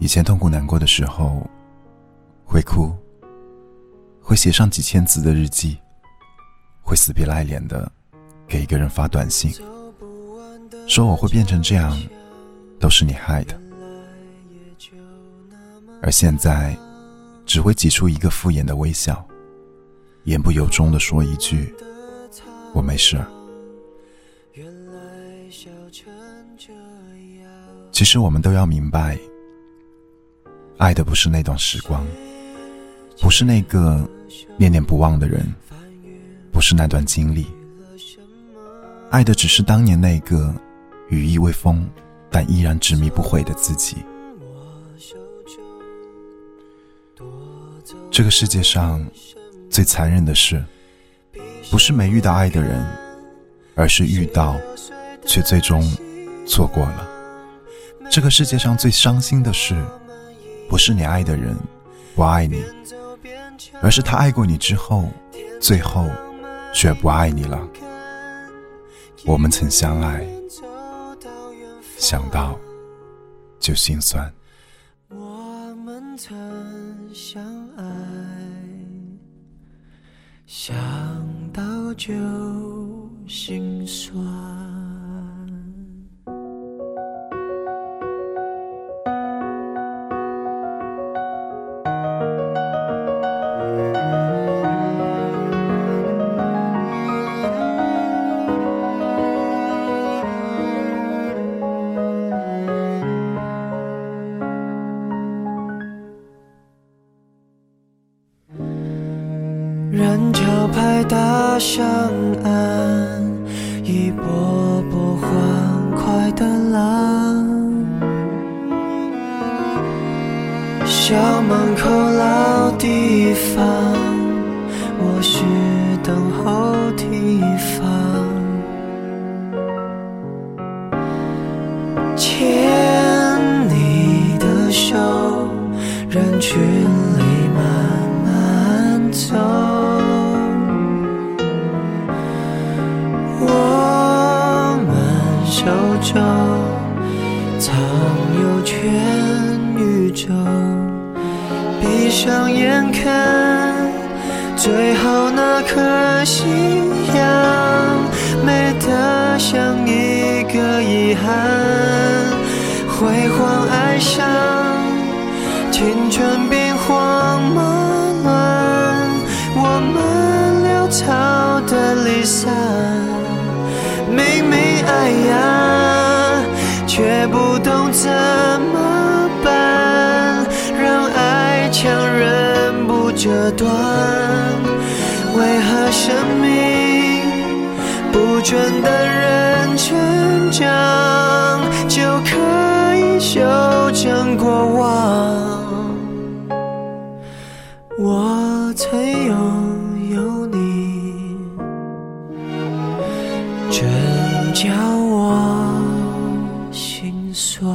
以前痛苦难过的时候，会哭，会写上几千字的日记，会死皮赖脸的给一个人发短信，说我会变成这样，都是你害的。而现在，只会挤出一个敷衍的微笑，言不由衷的说一句：“我没事。”其实我们都要明白。爱的不是那段时光，不是那个念念不忘的人，不是那段经历，爱的只是当年那个羽翼未丰但依然执迷不悔的自己。这个世界上最残忍的事，不是没遇到爱的人，而是遇到却最终错过了。这个世界上最伤心的事。不是你爱的人不爱你，而是他爱过你之后，最后却不爱你了。我们曾相爱，想到就心酸。我们曾相爱，想到就心酸。人潮拍打上岸，一波波欢快的浪。校门口老地方，我是等候提防。手藏有全宇宙，闭上眼看最后那颗夕阳，美得像一个遗憾。辉煌爱上青春怎么办？让爱强忍不折断？为何生命不准的人成长，就可以修正过往？我曾拥有你，真叫我。说